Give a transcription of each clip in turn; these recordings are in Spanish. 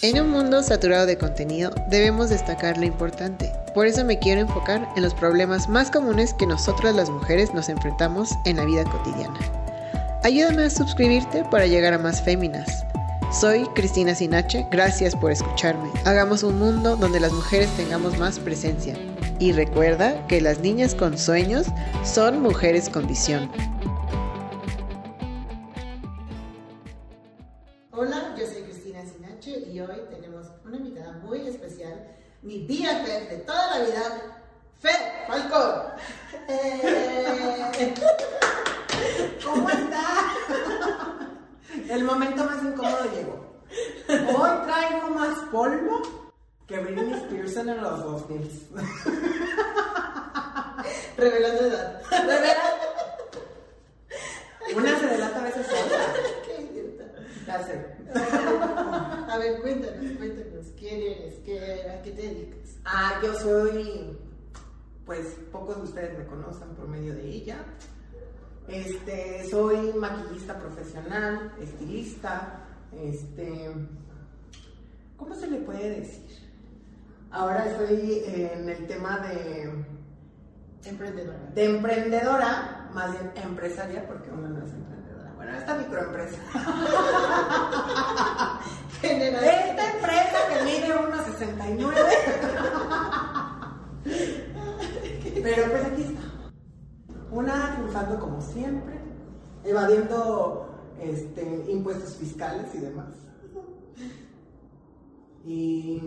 En un mundo saturado de contenido, debemos destacar lo importante. Por eso me quiero enfocar en los problemas más comunes que nosotras las mujeres nos enfrentamos en la vida cotidiana. Ayúdame a suscribirte para llegar a más féminas. Soy Cristina Sinache, gracias por escucharme. Hagamos un mundo donde las mujeres tengamos más presencia. Y recuerda que las niñas con sueños son mujeres con visión. Mi BFF de toda la vida, Fe Falcón. Eh, ¿Cómo está? El momento más incómodo llegó. Hoy traigo más polvo que Britney Spears en los 2000. Revelando edad. Revelando. Una se delata a veces otra. Qué idiota. Ya sé. A ver, cuéntanos, cuéntanos. ¿Quién eres? ¿Qué, ¿A qué te dedicas? Ah, yo soy. Pues pocos de ustedes me conocen por medio de ella. Este, soy maquillista profesional, estilista, este, ¿cómo se le puede decir? Ahora estoy en el tema de emprendedora. De emprendedora, más bien empresaria, porque uno no es emprendedora. Esta microempresa. esta empresa que mide 1,69. Pero pues aquí está. Una triunfando como siempre, evadiendo este, impuestos fiscales y demás. Y.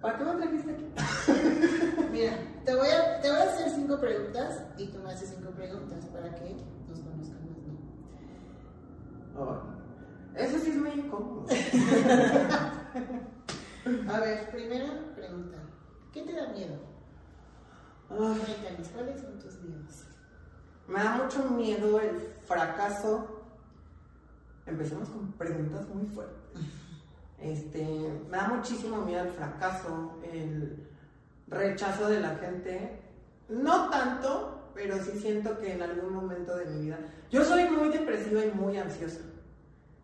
¿Para qué me trajiste aquí? Mira, te voy, a, te voy a hacer cinco preguntas y tú me haces cinco preguntas para que nos conozcamos, ¿no? Oh, eso a ver, primera pregunta. ¿Qué te da miedo? Cuéntanos, ¿cuáles son tus miedos? Me da mucho miedo el fracaso. Empecemos con preguntas muy fuertes. Este, me da muchísimo miedo el fracaso, el rechazo de la gente. No tanto, pero sí siento que en algún momento de mi vida. Yo soy muy depresiva y muy ansiosa.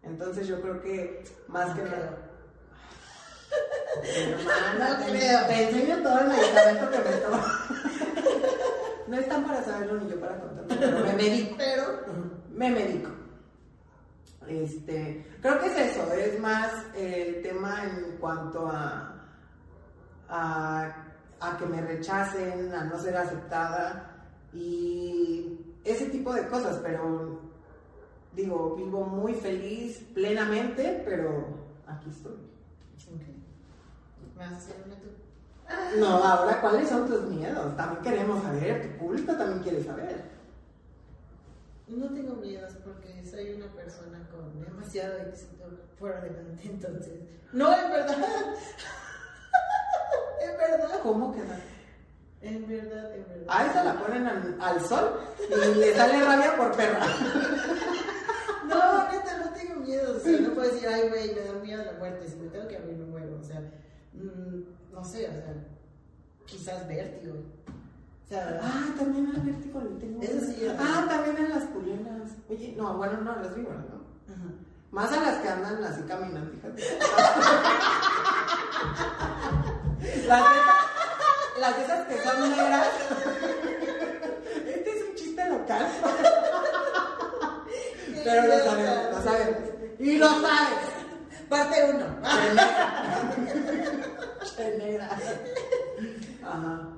Entonces yo creo que más que nada. Hermana, no te, creo. te enseño todo el medicamento que me tomo. No están para saberlo ni yo para contarlo, pero me medico. Pero me medico. Este, creo que es eso, es más el tema en cuanto a, a, a que me rechacen, a no ser aceptada y ese tipo de cosas, pero digo, vivo muy feliz, plenamente, pero aquí estoy. ¿Me vas a hacer una tú? No, ahora, ¿cuáles son tus miedos? También queremos saber, tu público también quiere saber. No tengo miedos porque soy una persona con demasiado éxito por adelante, entonces. No, es verdad. es verdad. ¿Cómo queda? En verdad, en verdad. A esa la ponen al, al sol y le sale rabia por perra. no, neta, no tengo miedo. O sea, no puedo decir, ay, güey, me da miedo la muerte. Si me tengo que abrir, me muero. O sea, mmm, no sé, o sea, quizás vértigo. O sea, ah, también al vértigo le tengo. Eso sí. Ah, también a las culenas. Oye, no, bueno, no, a las víboras, ¿no? Ajá. Más a las que andan así caminando, fíjate. las, esas, las esas que son negras. Este es un chiste local. Pero lo sabemos, lo sabemos. Y lo sabes. Parte uno. El negra. Ajá.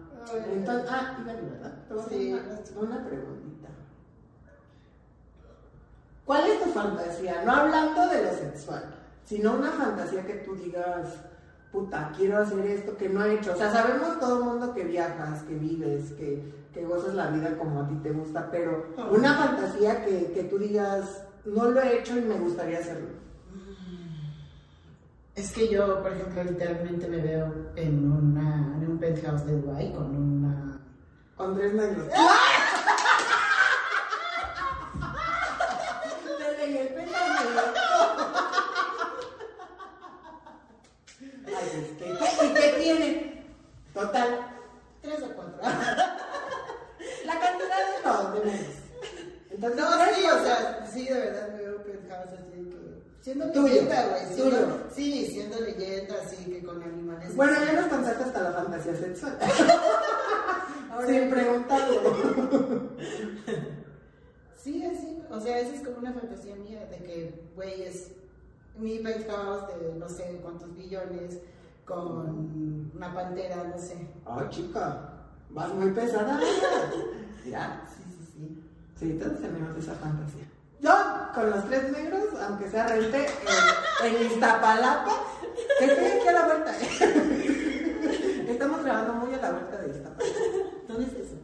Entonces, ah, iba ¿verdad? Sí, una preguntita. ¿Cuál es tu fantasía? No hablando de lo sexual, sino una fantasía que tú digas, puta, quiero hacer esto que no he hecho. O sea, sabemos todo el mundo que viajas, que vives, que, que gozas la vida como a ti te gusta, pero una fantasía que, que tú digas, no lo he hecho y me gustaría hacerlo. Es que yo, por ejemplo, literalmente me veo en, una, en un penthouse de Dubai con una... Con tres negros. Te leí el Ay, es que... ¿Y qué tiene? Total. Tres o cuatro. La cantidad de no, de menos. Entonces, no, sí, o sea, sí, de verdad me veo penthouse así que Siendo leyenda, güey. Sí, siendo leyenda, así que con animales. Bueno, ya nos contaste hasta la fantasía sexual. Sin preguntarlo. sí, así. O sea, esa es como una fantasía mía de que, güey, es mi penthouse de no sé cuántos billones con una pantera, no sé. Ay, chica, vas muy pesada. ¿Ya? Sí, sí, sí. Sí, todos tenemos esa fantasía. Yo, con los tres negros, aunque sea rente, en, en Iztapalapa, que estoy aquí a la vuelta. Estamos grabando muy a la vuelta de Iztapalapa. ¿Dónde es eso?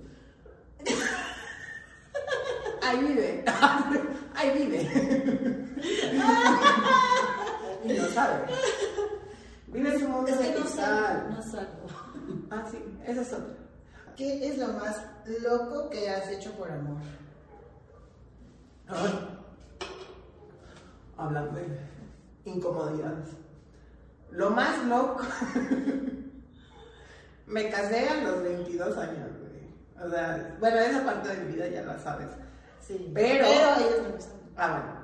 Ahí vive. Ahí vive. y no sabe. Vive en su mundo es que de no salgo, no salgo. Ah, sí, esa es otra. ¿Qué es lo más loco que has hecho por amor? Ay. Hablando de incomodidades. Lo más loco. Me casé a los 22 años, güey. O sea, bueno, esa parte de mi vida ya la sabes. Sí. Pero- ellos no saben. Ah, bueno.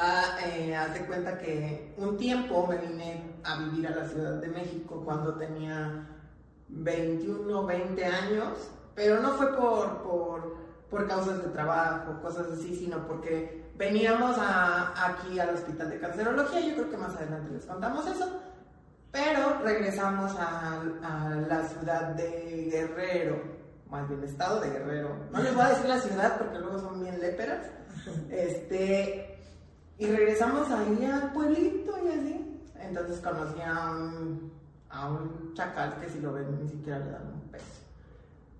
Ah, eh, haz de cuenta que un tiempo me vine a vivir a la Ciudad de México cuando tenía 21, 20 años, pero no fue por, por, por causas de trabajo, cosas así, sino porque veníamos aquí al Hospital de Cancerología, yo creo que más adelante les contamos eso, pero regresamos a, la ciudad de Guerrero, más bien estado de Guerrero. No les voy a decir la ciudad porque luego son bien léperas. Este, y regresamos ahí al pueblito y así. Entonces conocí a un, a un chacal que si lo ven ni siquiera le dan.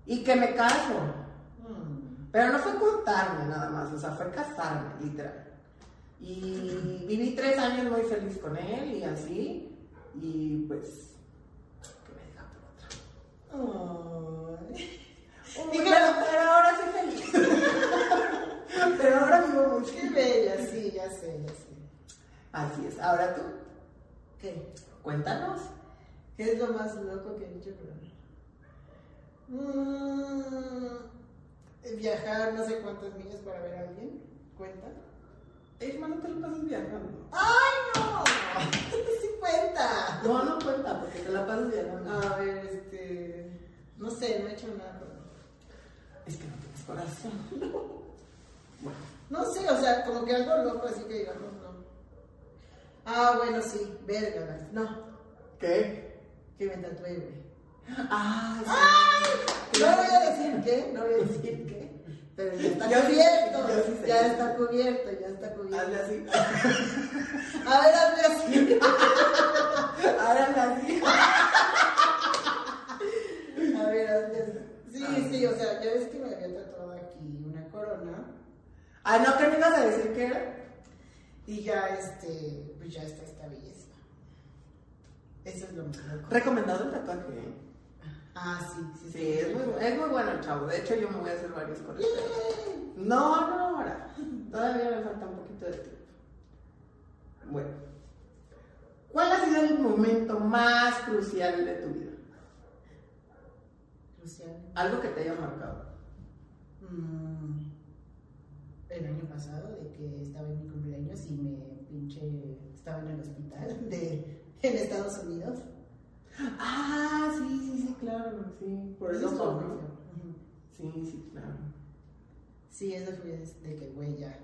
Y que me caso. Mm. Pero no fue cortarme nada más, o sea, fue casarme, literal. Y viví tres años muy feliz con él y así. Y pues, que me diga por otra. Uy, pero, pero ahora soy feliz. pero ahora vivo muy Qué bella, sí, ya sé, ya sé. Así es. Ahora tú, ¿Qué? cuéntanos. ¿Qué es lo más loco que he hecho por amor? Mm, viajar no sé cuántas millas para ver a alguien. ¿Cuenta? Isma, no te lo pasas viajando. ¡Ay, no! sí cuenta. No, no cuenta, porque te la pasas viajando. A ver, este. No sé, no he hecho nada. Es que no tienes corazón. bueno, No sé, o sea, como que algo loco, así que digamos, no. Ah, bueno, sí, verga, no. ¿qué? Que me tatué, güey. Ah, sí. No voy a decir qué, no voy a decir qué. Pero ya está Yo cubierto. yo sí sé. ya está cubierto, ya está cubierto. Hazle así. A ver, hazme así. Hazle así. A ver, hazme así. Sí, sí, o sea, ya ves que me había tatuado aquí una corona. Ah, no, ¿qué me ibas a decir que era? Y ya, este, pues ya está esta belleza. Eso es lo loco. Recomendado el tatuaje. ¿eh? Ah, sí, sí, Sí, es muy, es muy bueno el chavo. De hecho, yo me voy a hacer varios con este. No, no, ahora. Todavía me falta un poquito de tiempo. Bueno. ¿Cuál ha sido el momento más crucial de tu vida? Crucial. Algo que te haya marcado. Mm, el año pasado, de que estaba en mi cumpleaños y me pinche. Estaba en el hospital de, en Estados Unidos. Ah, sí, sí, sí, claro. Sí, por Eso ¿no? Sí, sí, claro. Sí, eso fue de que, güey, ya.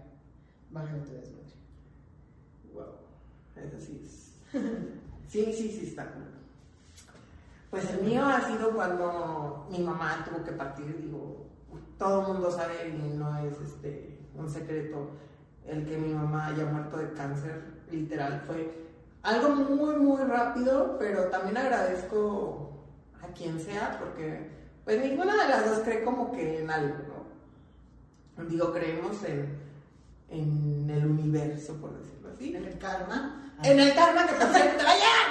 Bájale tu desmadre. Wow. Eso sí es. Sí, sí, sí, está. Pues el mío ha sido cuando mi mamá tuvo que partir, digo, todo el mundo sabe y no es este un secreto el que mi mamá haya muerto de cáncer, literal, fue algo muy, muy rápido, pero también agradezco a quien sea, porque pues ninguna de las dos cree como que en algo, ¿no? Digo, creemos en, en el universo, por decirlo así. En el karma. En el karma que te a llegar.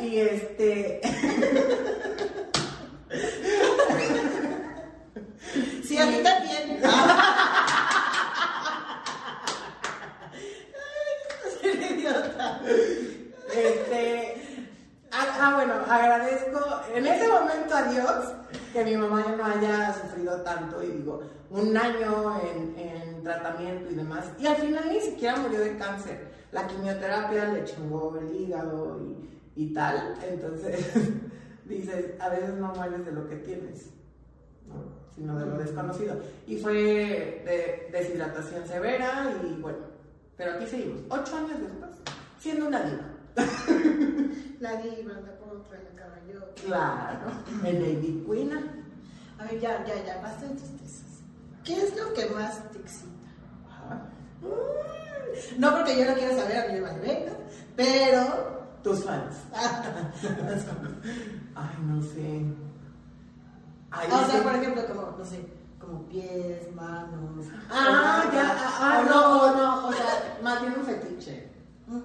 Y este. Sí, a mí también. Soy un idiota. Este. Ah, bueno, agradezco en ese momento a Dios que mi mamá ya no haya sufrido tanto y digo, un año en, en, tratamiento y demás. Y al final ni siquiera murió de cáncer. La quimioterapia le chingó el hígado y, y tal. Entonces, dices, a veces no mueres de lo que tienes, sino de lo desconocido. Y fue de deshidratación severa y bueno, pero aquí seguimos, ocho años después, siendo una diva. La diva, anda por otra la caballo. Claro, en Lady Queen. A ver, ya, ya, ya, basta de tristezas. ¿Qué es lo que más te excita? Mm, no porque yo no quiero saber, a mí me vale pero... Tus fans. Ay, no sé. Ay, o sea, por ejemplo, como, no sé, como pies, manos. Ah no, no, o sea, más bien un fetiche. Mm.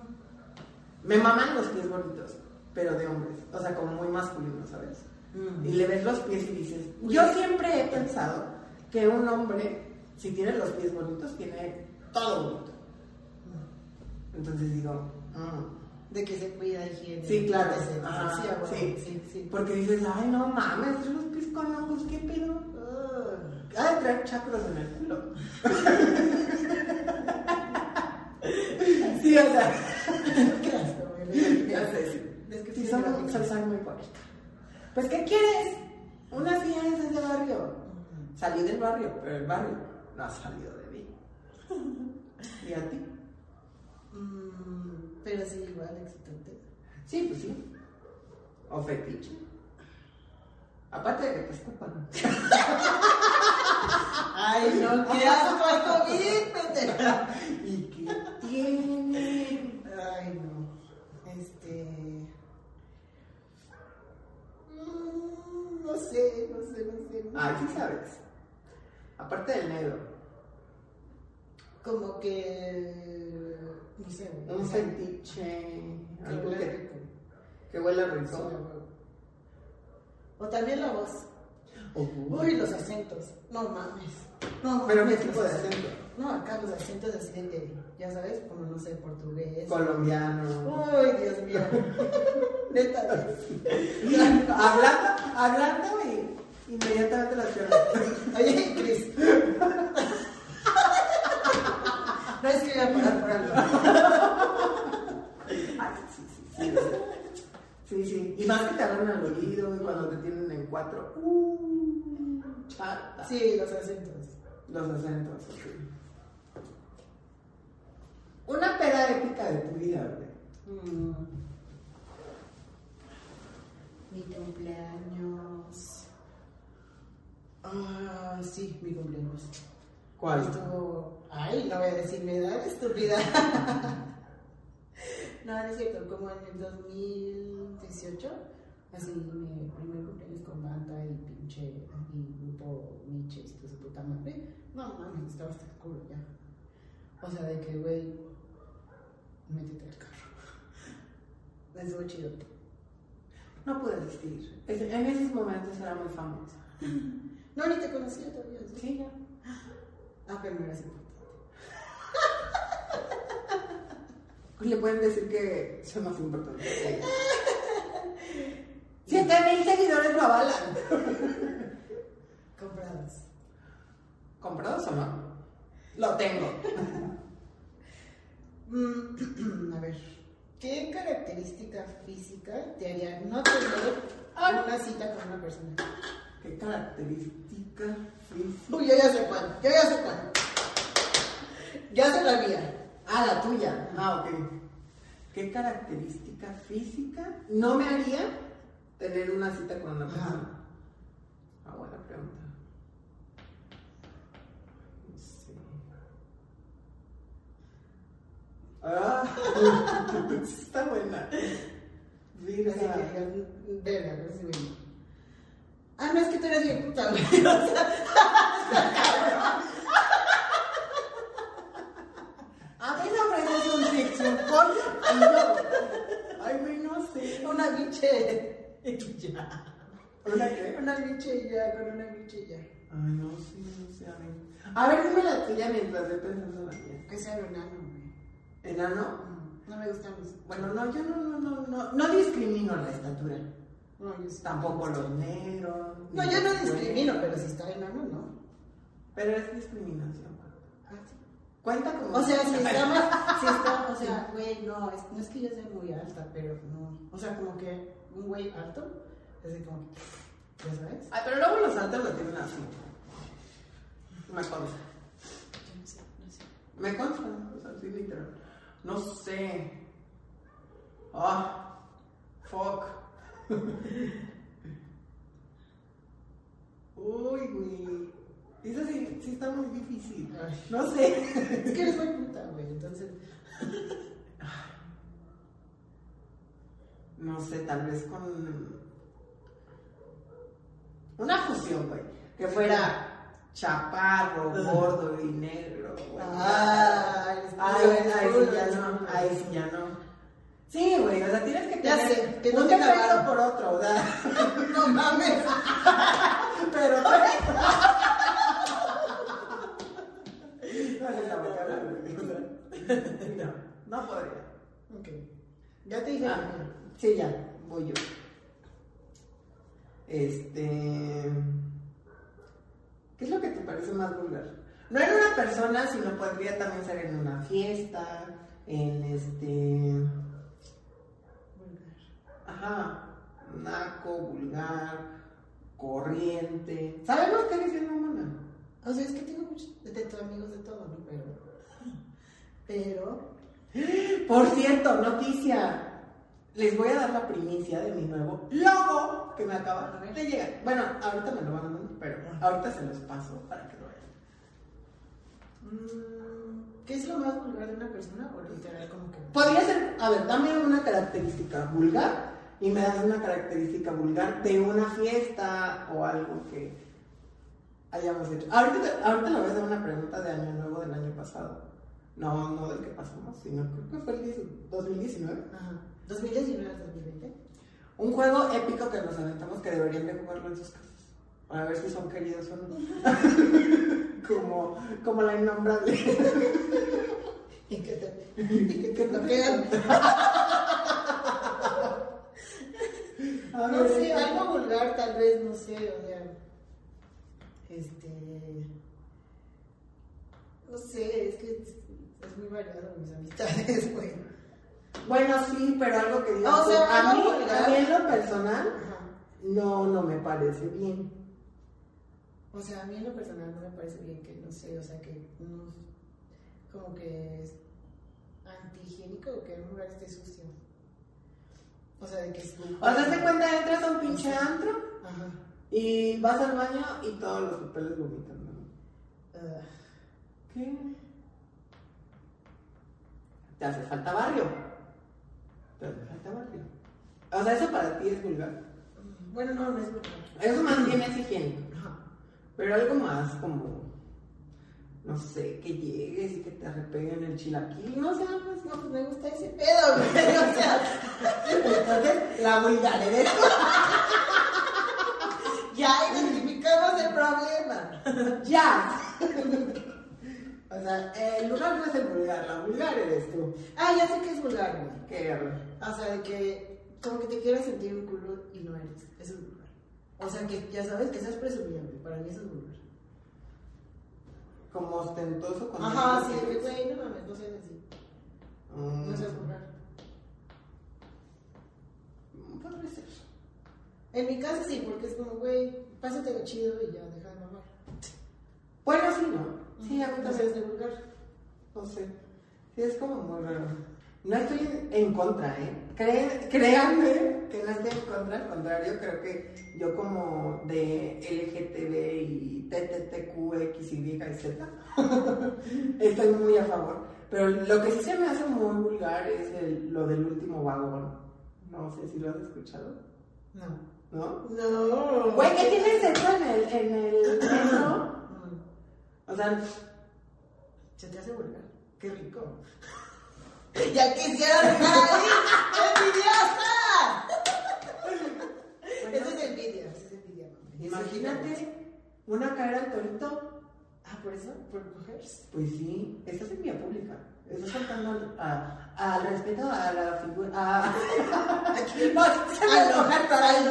Me maman los pies bonitos, pero de hombres, o sea, como muy masculinos, ¿sabes? Mm. Y le ves los pies y dices, yo siempre he pensado que un hombre, si tiene los pies bonitos, tiene todo bonito. Mm. Entonces digo, de que se cuida higiene. Sí, claro. sí, sí, sí, Porque dices, ay, no mames, los pies con hongos, ¿qué pedo? Uh, ah, traer chakras en el culo. sí, o sea. Sí. Es que sí, son, muy poquito. Pues, ¿qué quieres? Una silla es de barrio. Salí del barrio, pero el barrio no ha salido de mí. ¿Y a ti? Mm, pero sí, igual excitante. Sí, pues sí. O fetiche. Aparte de que te escupan. Ay, no, qué asco el COVID, ¿Y qué tiene? Ay, no. Este. Mm, no sé, no sé, no sé. Ay, sí sabes. Aparte del negro. Como que no sé, un fetiche, algo que, que huele rico. o también la voz. Uy, los acentos. No mames. No, ¿Pero qué tipo de acento? No, acá los acentos así de, ya sabes, como no sé, portugués. Colombiano. Uy, Dios mío. Neta. hablando, hablando y inmediatamente las piernas. Oye, Cris. No es que voy a parar por algo. Ay, sí, sí, sí. Sí, sí. Y más que te agarran al oído y cuando te tienen en cuatro. Uh, chata. Sí, los acentos. Los acentos, sí. Una peda épica de tu vida, güey. Mm. Mi cumpleaños. Ah, sí, mi cumpleaños. ¿Cuál? Estuvo, ay, no voy a decir mi edad, estúpida. no, no es cierto, como en el 2018, así mi primer cumpleaños con banda y pinche, y grupo Nietzsche, y su puta madre. No mames, estaba hasta el culo ya. O sea, de que, güey, métete al carro. Estuvo chido. No pude asistir. En esos momentos era muy famosa. No, ni te conocía todavía. Sí, sí ya. Ah, pero no eres importante. Le pueden decir que soy más importante. Siete mil seguidores lo avalan. Comprados. ¿Comprados o no? Lo tengo. Mm, a ver, ¿qué característica física te haría no tener una cita con una persona? ¿Qué característica física? Uy, yo ya sé cuál, yo ya sé cuál. Ya sé la mía. Ah, la tuya. Ah, ok. ¿Qué característica física no me haría tener una cita con una persona? Ah, buena pregunta. Sí. Ah, está buena. Verga. Verga, no sé Ah, no, es que tú eres bien puta, güey. A mí me ofreces un un pollo y yo. Ay, güey, no sé. Una biche. ya. ¿Una qué? Una biche ya, con una biche ya. Ay, no sé, no sé, a mí. A ver, dime la tuya mientras yo pensando la mía. Que sea enano, güey. ¿Enano? No me gustan los. Bueno, no, yo no, no, no, no, no discrimino la estatura. No, Tampoco los negros. No, yo no discrimino, pero si está enano, no. Pero es discriminación. Ah, sí. Cuenta como. O sea, si está más, si está, o sea, güey, no, es, no es que yo sea muy alta, pero no. O sea, como que un güey alto, es de como, ¿ya sabes? Ay, pero luego los altos lo tienen así. Me consta. Yo no sé, no sé. Me consta, o sea, sí, literal. No sé. Ah, fuck. Uy, güey. Eso sí, sí está muy difícil. Ay. No sé. Es que eres muy puta, güey, entonces. No sé, tal vez con. Una fusión, güey. Que fuera chaparro, gordo y negro, güey. Ah, Ay, ahí eres sí ya no. Ahí sí ya no. Sí, güey, o sea, tienes que Ya tener sé, que no un tenga defecto por otro, o sea, No mames. pero no es la boca, güey, o sea, No, no podría. Ok. Ya te dije. Ah, sí, ya, voy yo. Este. ¿Qué es lo que te parece más vulgar? No en una persona, sino podría también ser en una fiesta, en este. Ajá, naco, vulgar, corriente. Sabemos que eres bien mamona. O sea, es que tengo muchos de, amigos de todo, ¿no? Pero. Pero. Por cierto, noticia. Les voy a dar la primicia de mi nuevo logo que me acaba de llegar. Bueno, ahorita me lo van a pero ahorita se los paso para que lo vean. mm, ¿Qué es lo más vulgar de una persona? O literal, como que. Podría ser, a ver, dame una característica vulgar y me das una característica vulgar de una fiesta o algo que hayamos hecho. Ahorita, te- ahorita le voy a hacer una pregunta de año nuevo del año pasado. No, no del que pasamos, sino creo que fue el 10 2019. Ajá. 2019 al 2020. Un juego épico que nos aventamos que deberían de jugarlo en sus casas. Para ver si son queridos o no. como, como la innombrable. Y que te. Y que te bloquean. A No ver, sé, algo vulgar tal vez, no sé, o sea. Este. No sé, es que es, es muy variado mis amistades, güey. Bueno, sí, pero algo que digas O tú, sea, a, mí, vulgar. a mí en lo personal, Ajá. no, no me parece bien. O sea, a mí en lo personal no me parece bien que, no sé, o sea, que no, como que es antihigiénico que en un lugar esté sucio. O sea, de que es... O sea, te cuenta, entras a un pinche antro Ajá. y vas al baño y todos los papeles vomitan. ¿no? Ah, ¿Qué? Te hace falta barrio. Te hace falta barrio. O sea, eso para ti es vulgar. bueno, no, no es vulgar. Eso más bien es higiénico. Pero algo más como, no sé, que llegues y que te repeguen el chilaquil, no sé, pues No, pues me gusta ese pedo, güey. O sea, Entonces, la vulgar eres tú. ya identificamos el problema. Ya. O sea, el lugar no es el vulgar, la vulgar eres tú. Ah, ya sé que es vulgar, güey. ¿Qué? O sea, de que como que te quieras sentir un culo y no eres. Eso es vulgar. O sea, que ya sabes que seas presumido, güey. Para mí eso es vulgar. Como ostentoso con Ajá, sí, güey, no mames, no seas así. Mm, No seas vulgar. Podría ser. En mi caso sí, porque es como, güey, pásate chido y ya, deja de mamar. Bueno, sí, ¿no? Sí, a mí No también. seas de vulgar. No sé. Sí, es como muy raro. No estoy en, contra, ¿eh? Créanme que no estoy en contra, al contrario, creo que yo como de LGTB y TTTQ, X, Y y Z, estoy muy a favor. Pero lo que sí se me hace muy vulgar es el- lo del último vagón. No sé si lo has escuchado, No. ¿no? No. Güey, ¿qué tienes eso en el, en el metro? Mm. O sea, Se te hace vulgar. Qué rico. Ya ahí. ¡Envidiosa! Eso es envidia. Eso es envidia. mami. imagínate una caer al torito. Ah, por eso, por mujeres. Pues sí, estás en vía pública. Estás faltando al, a- al respeto a la figura. A... no, se me enoja estar ahí.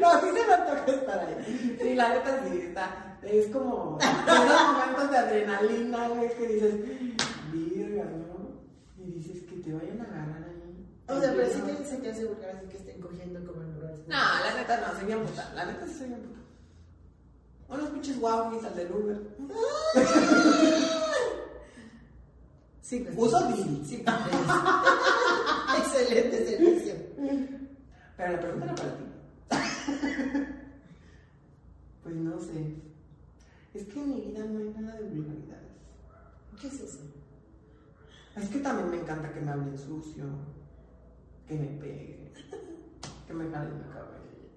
No, sí se me toca estar ahí. Sí, la neta sí, está. Es como esos momentos de adrenalina, güey, que dices, virga, ¿no? Y dices que te vayan a agarrar ahí. O sea, pero sí que se te hace vulgar así que estén cogiendo como en lugares. No, la neta no, soy bien puta. La neta sí soy bien puta. Unos pinches guauis al del Uber. Sí, pues, Uso Didi. Sí, pues, Excelente servicio. Pero la pregunta era para ti. Pues no sé. Es que en mi vida no hay nada de vulgaridades. ¿Qué es eso? Es que también me encanta que me hablen sucio, que me pegue, que me jalen mi cabello,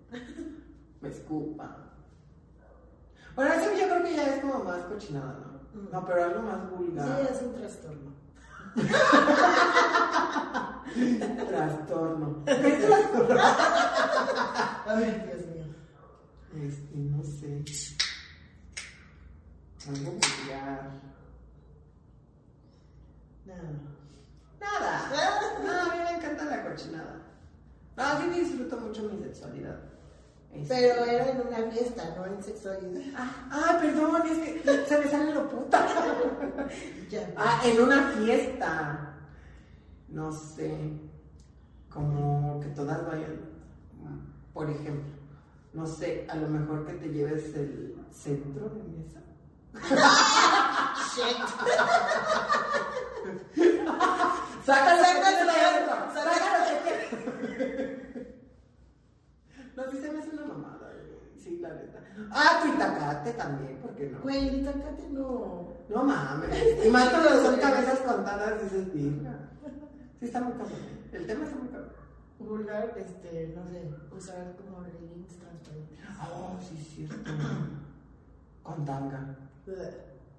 me escupa. Bueno, eso yo creo que ya es como más cochinada, ¿no? Mm. No, pero algo más vulgar. Sí, es un trastorno. Trastorno. ¿Qué trastorno? Ay, Dios mío. Este, no sé. Algo vulgar. No. Nada. No, a mí me encanta la cochinada. No, sí disfruto mucho mi sexualidad. Este- Pero era en una fiesta, no en sexualidad. Ah, ah, perdón, es que se me sale lo puta. Ya. Ah, en una fiesta. No sé. Como que todas vayan. Por ejemplo, no sé, a lo mejor que te lleves el centro de mesa. Sácalo, sácalo, sácalo, sácalo. No, sí se me hace una mamada, güey. Sí, la neta. Ah, tu itacate también, ¿por qué no? Güey, ahorita acá tengo. No mames. Y más cuando son cabezas contadas, dices, virga. Sí, está muy cabrón. El tema está muy cabrón. Vulgar, este, no sé, usar como leggings transparentes. Oh, sí, es cierto. Con tanga.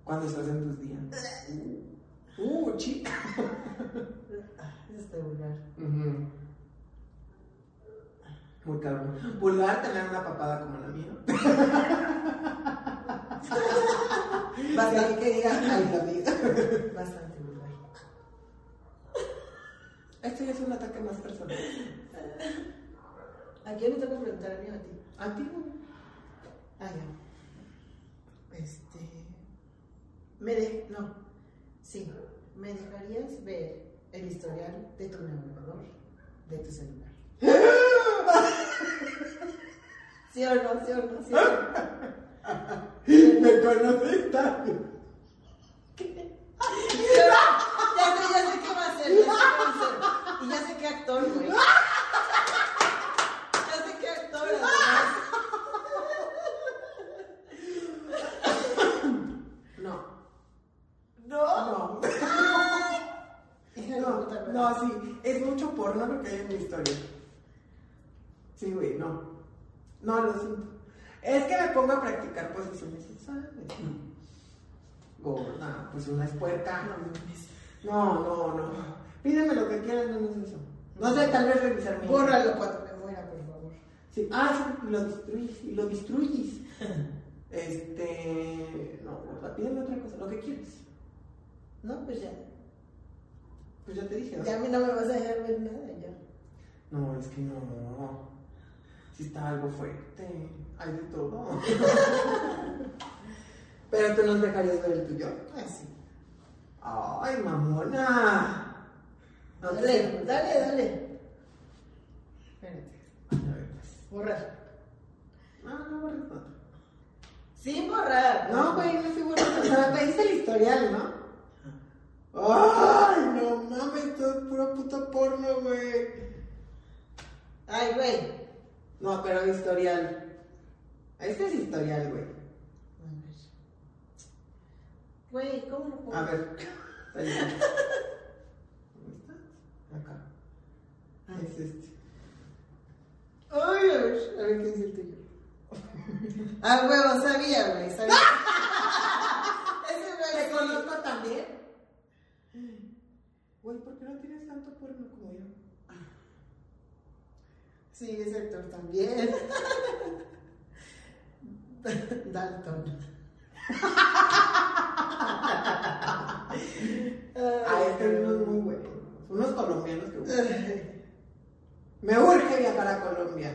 Cuando estás en tus días. Uh, chica. Eso está vulgar. Muy cabrón. Vulgar tener una papada como la mía. Basta que diga, ay, la vida. Bastante vulgar. Esto ya es un ataque más personal. ¿A quién me toca preguntar a mí o a ti? A ti. Ah, ya. Este. Me de... No. Sí. ¿Me dejarías ver el historial de tu navegador de tu celular? ¿Sí o no? ¿Sí o no? ¿Sí o no? Me conoces también. Ya sé, ya sé qué va a hacer, ya sé qué va a hacer. Y ya sé qué actor, güey. Ya sé qué actor, además. No. No. No. No, no, sí. Es mucho porno lo que hay en mi historia. Sí, güey, no. No, lo siento. Es que me pongo a practicar posiciones sexuales. Gorda, pues una es puerca. No. No, no, no. Pídeme lo que quieras, no es eso. No sé, tal vez revisar mi. Bórralo cuando me muera, por favor. Sí. Ah, sí, lo destruyes. Y lo destruyes. Este. No, gorda, pídeme otra cosa, lo que quieras. No, pues ya. Pues ya te dije. ¿no? Ya a mí no me vas a dejar ver nada, ya. No, es que no. Si está algo fuerte. Hay de todo. Pero tú nos dejarías ver el tuyo. Ah, sí. Ay, mamona. No Dale, dale, dale. Espérate. A ver, pues. Borrar. No, no borres nada. Sin borrar. No, güey, no estoy borrando. O sea, te hice el historial, ¿no? Ay, no mames, esto es puro puto porno, güey. Ay, güey. No, pero historial. Este es historial, güey. A ver. Güey, ¿cómo lo pongo? A ver. Ahí está. ¿Dónde está? Acá. Ah. Es este. Ay, a ver, a ver qué dice el tuyo. Ah, huevo, sabía, güey, sabía. Ese güey ¿Te conozco también? Güey, ¿por qué no tienes tanto porno como yo? Sí, ese actor también. Dalton. Ah, es que hay unos muy buenos. Unos colombianos que Me urge viajar a Colombia.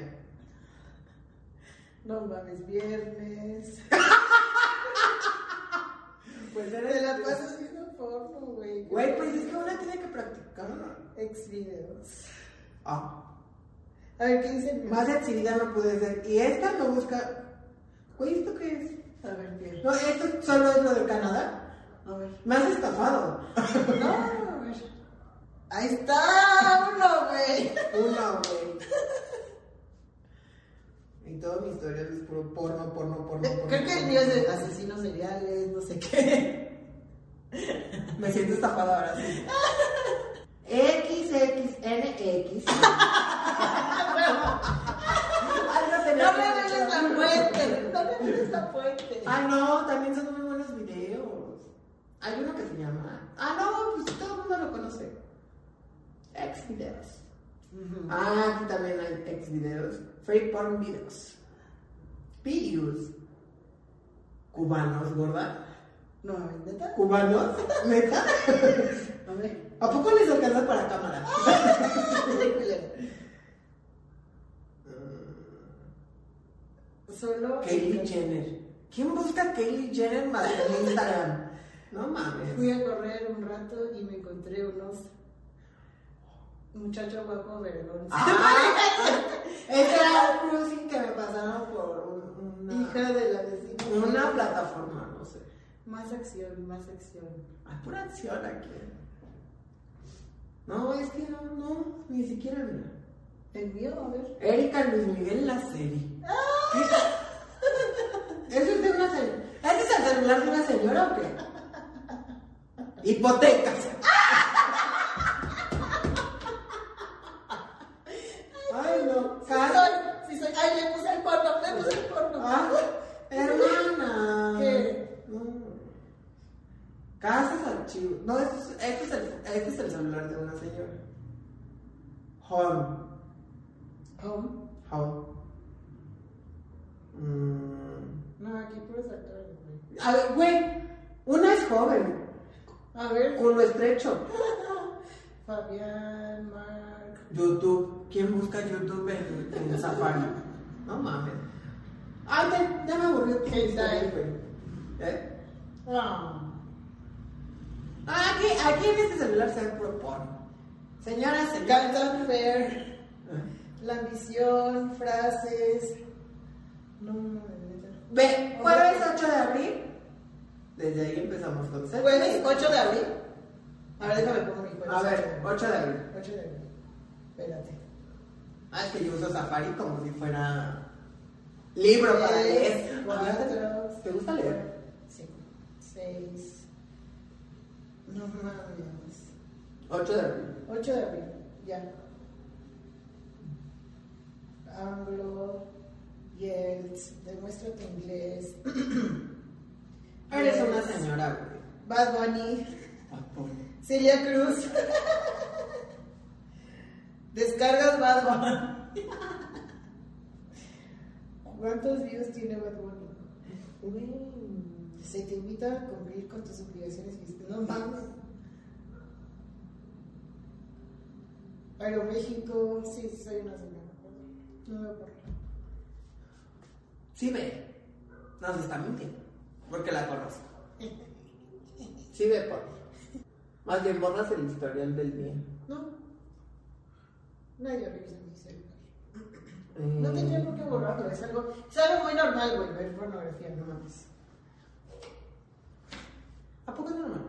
No mames, viernes. pues Te eres la pasas viendo porno, güey. Güey, pues es que una tiene que practicar. Ex videos. Ah. A ver, ¿qué dice? Más exhibida no puede ser. Y esta no busca. Güey, ¿esto qué es? A ver, ¿qué? No, esto solo es lo de Canadá. A ver. Me has estafado. No, a ver. Ahí está uno, güey. Una, güey. Y toda mi historia es puro porno, porno, porno, porno. Creo que el mío es de asesinos seriales, no sé qué. Me siento estafada ahora sí. XXNX. No me hecho. la fuente. No me veas la fuente. Ah, no, también son muy buenos videos. Hay uno que se llama. Ah, no, pues todo el mundo lo conoce. X videos. Ah, aquí también hay X videos. Free porn videos. Videos. Cubanos, gorda. No, ¿neta? ¿Cubanos? ¿Neta? A ver. ¿A poco les alcanza para cámara? Solo. Kylie Jenner. ¿Quién busca Kylie Jenner más en Instagram? No mames. Fui a correr un rato y me encontré unos muchachos guapos vergones. Ah, ese era un cruising que me pasaron por un- una, Hija de la vecina. una plataforma, no sé. Más acción, más acción. Hay pura acción aquí. No, es que no, no, ni siquiera mira. El mío, a ver. Erika Luis Miguel la serie. ¿Eso es de una señora? ¿Ese es el celular de una señora o qué? Hipotecas. Ay, Casa. soy, sí soy. Ay, le puse el porno, le puse el porno. Ah, hermana. ¿Qué? No. Casas archivos. No, este es, este, es el, este es el celular de una señora. Home. Home. Home. Mm. No, aquí puedes actores, güey. A ver, güey. Una es joven. A ver. Culo estrecho. Fabián, Mark. YouTube. ¿Quién busca YouTube en, en Safari? No mames. Ay, ya, ya me aburrió ¿Qué historia, tal? güey. ¿Eh? Ah. Ah, aquí, aquí en este celular se propone. Señora, señora. Captain Fair. La ambición, frases. No, no. Ve, jueves 8 de abril. Desde ahí empezamos con set. Jueves 8 de abril. A ver, déjame pongo mi jueves. A ver, 8 de abril. 8 de abril. Espérate. Ah, es que yo uso Safari como si fuera libro para leer. Cuatro. ¿Te gusta leer? Sí. Seis. No mames. 8 de abril. 8 de abril. Ya. Anglo. Yelts. Demuéstrate inglés. Eres una señora, güey. Bad Bunny. Ah, por- Celia Cruz. Descargas Bad Bunny. ¿Cuántos views tiene Bad Bunny? Uy, se te invita a cumplir con tus obligaciones fiscales. No mames. Aeroméxico, sí, sí, soy una señora. No me acuerdo. Sí ve. No se está mintiendo. Porque la conozco. Sí ve por. Más bien borras el historial del día. No. Nadie revisa mi celular. Eh, No tendría por qué borrarlo, es algo, es algo muy normal, güey, ver pornografía, no mames. ¿A poco es normal?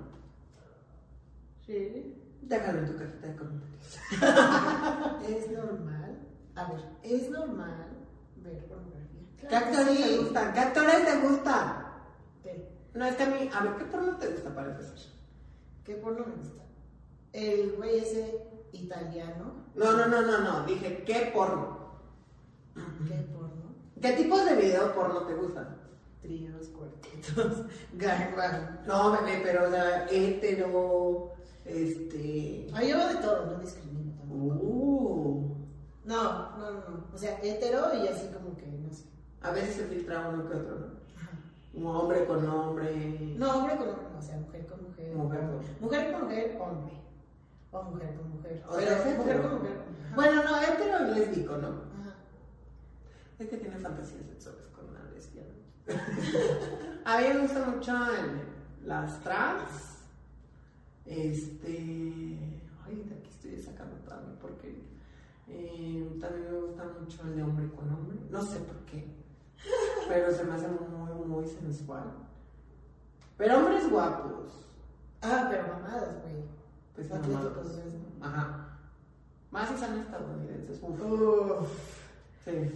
Sí. Déjalo en tu cajita de comentarios. Es normal. A ver, es normal ver pornografía. ¿Qué Claro actores sí. te gustan? ¿Qué actores te gustan? ¿Qué? No, es que a mí, a ver, ¿qué porno te gusta para empezar? ¿Qué porno me gusta? El güey ese italiano. No, no, no, no, no. Dije, ¿qué porno? ¿Qué porno? ¿Qué tipos de video porno te gustan? Tríos, cuartetos, gangbang. No, bebé, pero, o sea, hetero, este... Ah, yo de todo, no discrimino tampoco. Uh, No, no, no, no. O sea, hetero y así como que, no sé. a veces se filtra uno que otro, ¿no? Un hombre con hombre. No, hombre con hombre, o sea, mujer con mujer. Mujer con- mujer con mujer, hombre. O mujer con mujer. O Pero es mujer con mujer. Ajá. Bueno, no, hetero y lésbico, ¿no? Ajá. Es que tiene fantasías sexuales con una lesbiana. a mí me gusta mucho las trans. Este. Ay, de aquí estoy sacando también porque. Eh, también me gusta mucho el de hombre con hombre. No sé por qué. Pero se me hace muy, muy sensual. Pero hombres guapos. Ah, pero mamadas, güey. Pues Atléticos, mamadas. ¿no? Ajá. Más si son estadounidenses. Uf. Uf. Sí.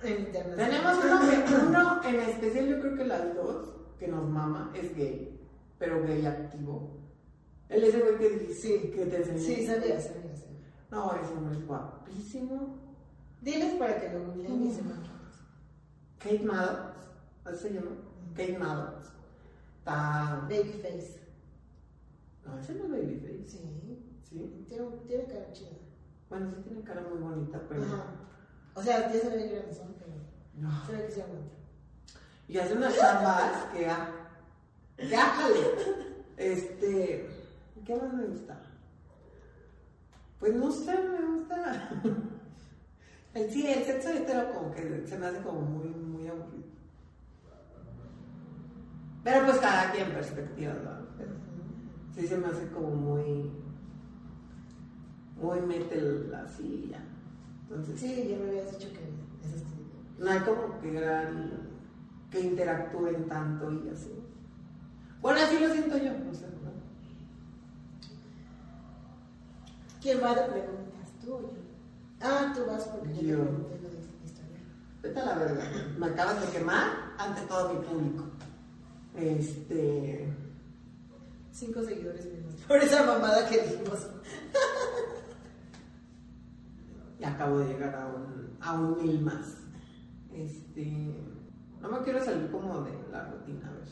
Tenemos uno, que, uno en especial, yo creo que las dos, que nos mama, es gay, pero gay activo. Él es el güey que dijiste Sí. que te enseñé. Sí, sabía, sabía, sabía. No, ese hombre es guapísimo. Diles para que lo googleen y se. Kate Maddox, ¿así se llama? Kate Maddox. Está. Babyface. No, ese no es Babyface. Sí. Sí. Tiene, tiene cara chida. Bueno, sí tiene cara muy bonita, pero. Ajá. O sea, ya se ve grandezón, pero No. se ve que se aguanta. Y hace unas chambas que. ah, ¡Ya, jale! Este. ¿Qué más me gusta? Pues no sé, me gusta. El, sí, el sexo hetero como que se me hace como muy, muy aburrido. Pero pues cada quien perspectiva, ¿no? Sí se me hace como muy. Muy metal así y ya. Entonces. Sí, ya me habías dicho que es No hay como que gran. que interactúen tanto y así. Bueno, así lo siento yo, sé. ¿no? ¿Quién va de preguntas? ¿Tú o yo? Ah, tú vas porque yo, Yo. te pregunté lo de la historia. Vete a la verga. Me acabas de quemar ante todo mi público. Este. Cinco seguidores menos. Por esa mamada que dijimos. Y acabo de llegar a un, a un mil más. Este. No me quiero salir como de la rutina, a ver.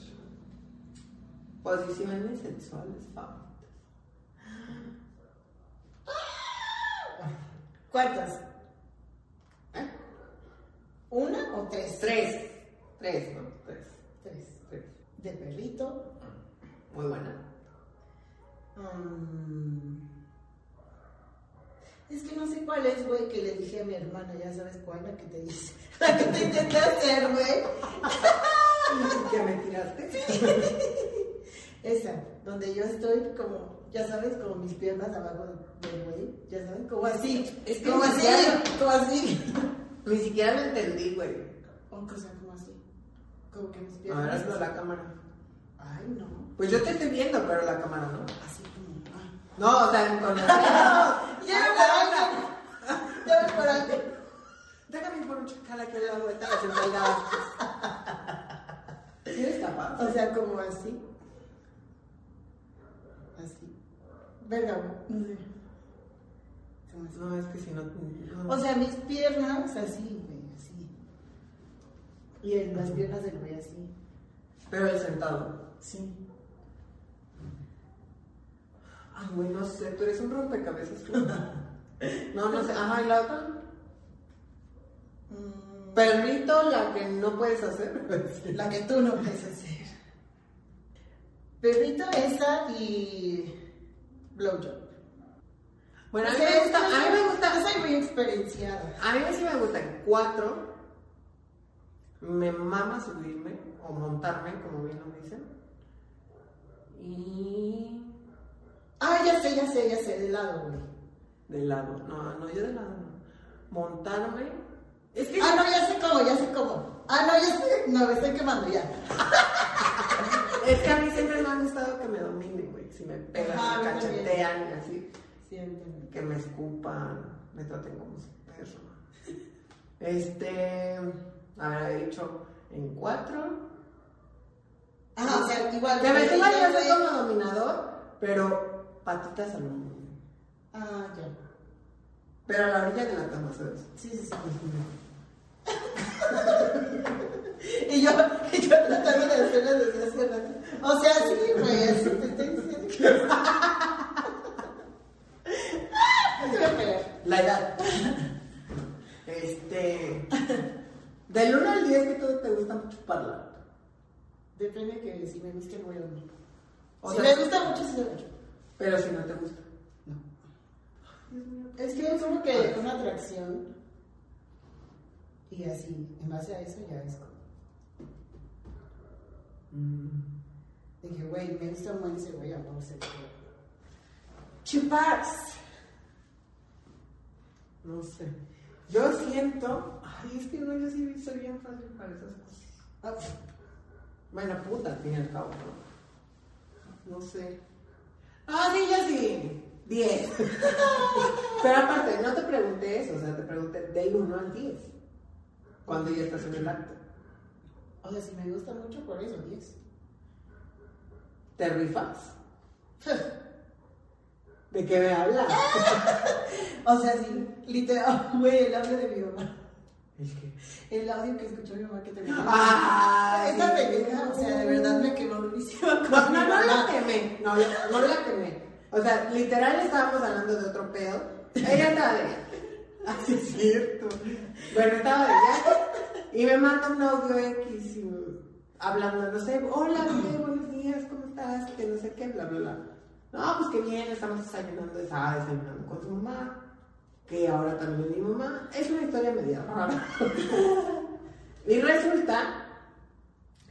Posiciones sexuales favoritas. ¿Cuántas? ¿Eh? ¿Una o tres? Tres. Tres, no, tres. Tres. Tres. De perrito. Muy buena. Mm. Es que no sé cuál es, güey, que le dije a mi hermana, ya sabes cuál, la que te dice. La que te intenté hacer, güey. ¿Qué me tiraste? Esa, donde yo estoy como, ya sabes, como mis piernas abajo del güey, ya sabes, como así. Es que como así, siquiera- como así. Ni siquiera lo entendí, güey. O cosa como así. Como que mis piernas. ver, hazlo a la cámara. Ay, no. Pues yo te estoy viendo, pero la cámara no. No, o sea, con los Ya me por ahí. Ya me por. Déjame un chacal aquí al lado de la central de ¿Eres capaz? O sea, como así. Así. Verga, güey, no sé. No, es que si no. no. O sea, mis piernas así, güey, así. Y en las piernas del güey así. Pero el sentado. Sí. Ay, güey, no sé, tú eres un rompecabezas. No, no sé. Ajá, ¿y la otra? Mm, Perrito, la que no puedes hacer. La que tú no puedes hacer. Perrito, esa y blowjob. Bueno, a mí me gusta. A mí me gusta. soy muy experienciada. A mí sí me gustan cuatro. Me mama subirme o montarme, como bien lo dicen. Y. Ah, ya sé, ya sé, ya sé, de lado, güey. De lado. No, no, yo de lado no. Montarme. Es que. Ah, no, ya sé cómo, ya sé cómo. Ah, no, ya sé. No, me estoy quemando ya. Es que a mí siempre me ha gustado que me dominen, güey. Si me pegan, Ajá, me cachetean y así. Sí, entiendo. Que me escupan, me traten como su perro. Este. A ver, he dicho en cuatro. Ah, o sea, igual. Que me ya ya soy como dominador, pero patitas al hombro. Ah, ya. Pero a la orilla de la cama, ¿sabes? Sí, sí, sí. y yo, y yo tratando de hacerlo desde hace rato. O sea, sí, güey, así te estoy diciendo que. Voy a. La edad. Este. Del 1 al 10, ¿qué todo te gusta chuparla? Depende que si me gusta o no. O si sea- me gusta mucho, sí lo chupo. Pero si no te gusta. Es que es como que una atracción. Y así, en base a eso ya es como. Mm. Dije, güey, me gusta muy ese güey, amor, se Chupas. No sé. Yo siento. Ay, es que no, yo sí soy bien fácil para esas cosas. Ah, Bueno, puta, al fin y al cabo, ¿no? No sé. Ah, sí, yo sí. 10. Pero aparte, no te pregunté eso, o sea, te pregunté del 1 al 10. Cuando ya estás en el acto. O sea, si me gusta mucho, por eso 10. ¿Te rifas? ¿De qué me hablas? o sea, sí, literal, güey, el audio de mi mamá. Es que. El audio que escuchó mi mamá que te ¡Ah! Esa pendeja, o sea, de verdad me quemó durísimo. No, no, no la quemé. No, no la quemé. O sea, literal estábamos hablando de otro pedo. Ella estaba de. Así es cierto. Bueno, estaba de viaje y me manda un audio X y hablando, no sé, hola, bebé, buenos días, ¿cómo estás? Que no sé qué, bla, bla, bla. No, pues que bien, estamos desayunando, estaba desayunando con su mamá, que ahora también mi mamá. Es una historia media rara. y resulta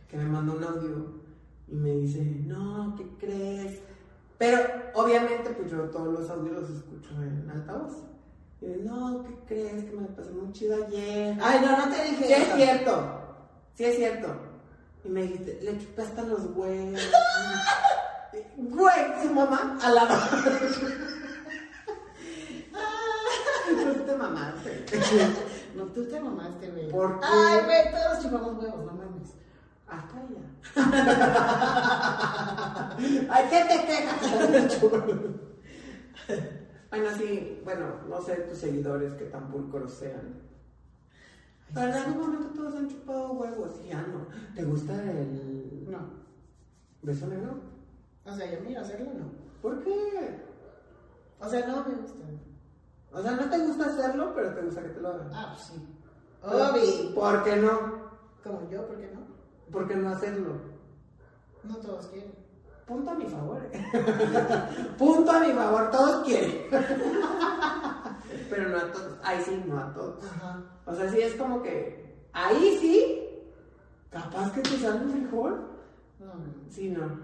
que me manda un audio y me dice, no, ¿qué crees? Pero obviamente pues yo todos los audios los escucho en altavoz. Y dice, no, ¿qué crees? Que me pasó muy chido ayer. Ay, no, no te dije Sí es cierto, sí es cierto. Y me dijiste, le chupaste los güeyes. Güey, su mamá a la Pues te mamaste. No, tú te mamaste, güey. ¿Por qué? Ay, güey, todos chupamos huevos, no mames. Hasta ella. Ay, ¿qué te quejas? bueno, sí, bueno, no sé tus seguidores que tan pulcros sean. Pero en algún momento todos han chupado huevos y ya no. ¿Te gusta el No. beso negro? O sea, yo miro hacerlo, no. ¿Por qué? O sea, no me gusta. O sea, no te gusta hacerlo, pero te gusta que te lo hagan. Ah, pues sí. Obvi. ¿Por qué no? Como yo, ¿por qué no? ¿Por qué no hacerlo? No todos quieren. Punto a mi favor. eh. Punto a mi favor, todos quieren. Pero no a todos. Ahí sí, no a todos. Ajá. O sea, sí es como que. Ahí sí. Capaz que te sale mejor. No, no. Sí, no.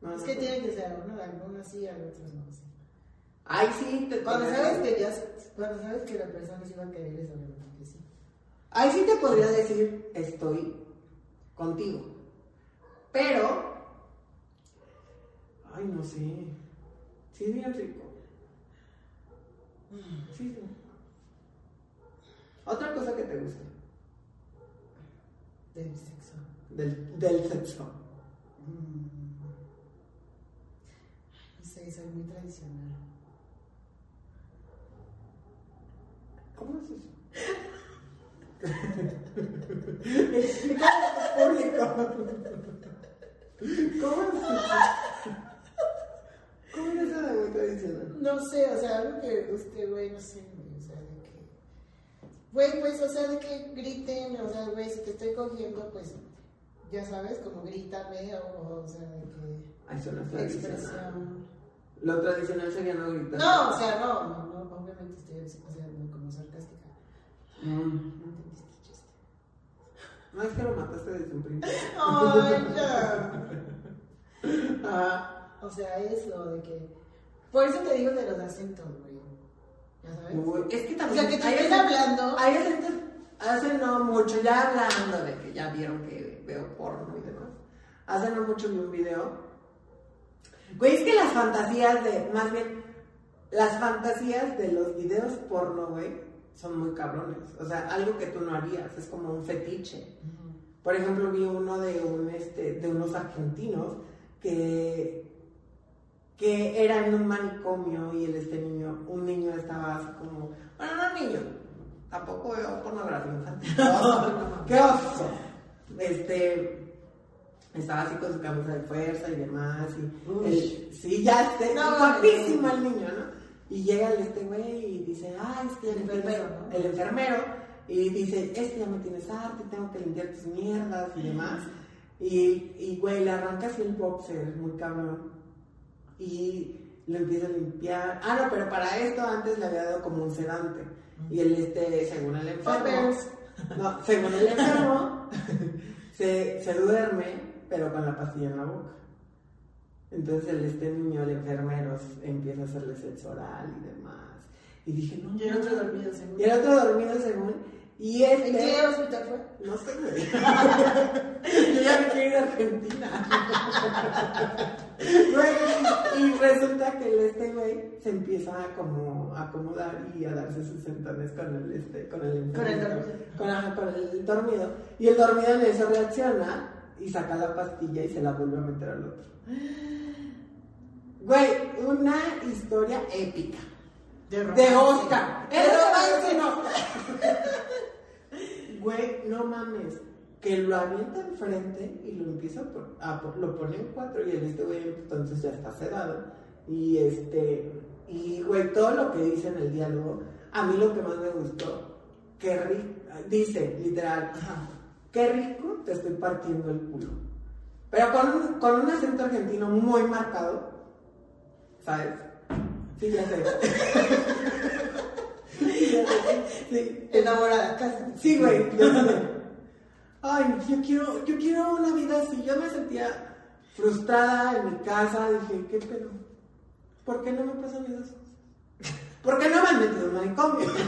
No, Es que tiene que ser uno, algunos sí, otros no. Sí. Ahí sí te Cuando sabes que ya, cuando sabes que la persona sí va a querer eso, obviamente sí. Ahí sí te podría decir, estoy contigo. Pero. Ay, no sé. Sí, es bien rico. Sí, sí. Otra cosa que te gusta Del sexo. del, del sexo. Mm. No sé, soy muy tradicional. ¿Cómo es eso? Explícale a tu público. ¿Cómo es eso? ¿Cómo es eso de muy tradicional? No sé, o sea, algo que usted, güey, no sé, o sea, de que. Güey, pues, o sea, de que griten, o sea, güey, si te estoy cogiendo, pues, ya sabes, como grítame, o, o sea, de que. Ay, suena tradicional. Expresión. Lo tradicional sería no gritar. No, o sea, no, no, no, obviamente estoy, o sea, no, como sarcástica. Mm. No entendiste el chiste. No es que lo mataste desde un principio. Ay, ya. Ah, O sea, eso, de que. Por eso te digo de los acentos, güey. Ya sabes. uy, es que O también. sea, que te acen- hablando. Hay acentos, hace no mucho, ya hablando de que ya vieron que veo porno y demás. Hace no mucho vi un video. Güey, es que las fantasías de, más bien, las fantasías de los videos porno, güey, son muy cabrones. O sea, algo que tú no harías, es como un fetiche. Por ejemplo, vi uno de, un, este, de unos argentinos que, que era en un manicomio y el, este niño, un niño estaba así como, bueno, no niño, tampoco veo pornografía infantil. ¡Qué oso! Este, estaba así con su camisa de fuerza y demás. Y el- sí, ya sé, No, guapísimo el niño, ¿no? Y llega el este güey y dice, ay, es que El enfermero, ¿no? El enfermero. Y dice, es que ya me tienes harto y tengo que limpiar tus mierdas y demás. Y, y güey, le arranca así el boxer, muy cabrón. Y lo empieza a limpiar. Ah, no, pero para esto antes le había dado como un sedante. Y él, este, según el enfermo. No, según el enfermo, se, se duerme, pero con la pastilla en la boca. Entonces el, este niño, el enfermero, empieza a hacerle sexo oral y demás. Y dije, no. Y el otro dormido según. Y el otro dormido según. Y este. ¿En qué hospital fue? No sé, güey. Yo ya me quiero ir a Argentina. Y resulta que el este güey se empieza a como acomodar y a darse sus sentones con el este, con el Con el dormido. Con, ajá, con el dormido. Y el dormido en eso reacciona y saca la pastilla y se la vuelve a meter al otro. Güey, una historia épica. De, De Oscar. Es romance Oscar. Güey, no mames. Que lo avienta enfrente y lo empieza a, pon- a pon- lo pone en cuatro y el este güey entonces ya está sedado. Y este, y güey, todo lo que dice en el diálogo, a mí lo que más me gustó, que dice literal. Qué rico te estoy partiendo el culo. Pero con, un- con un acento argentino muy marcado, ¿sabes? Sí, ya sé. Sí, ya sé. Sí, Enamorada, casa. Sí, güey. sé. Ay, yo quiero, yo quiero una vida así. Yo me sentía frustrada en mi casa. Dije, ¿qué pedo? ¿Por qué no me pasan esas cosas? ¿Por qué no me han metido en manicomio?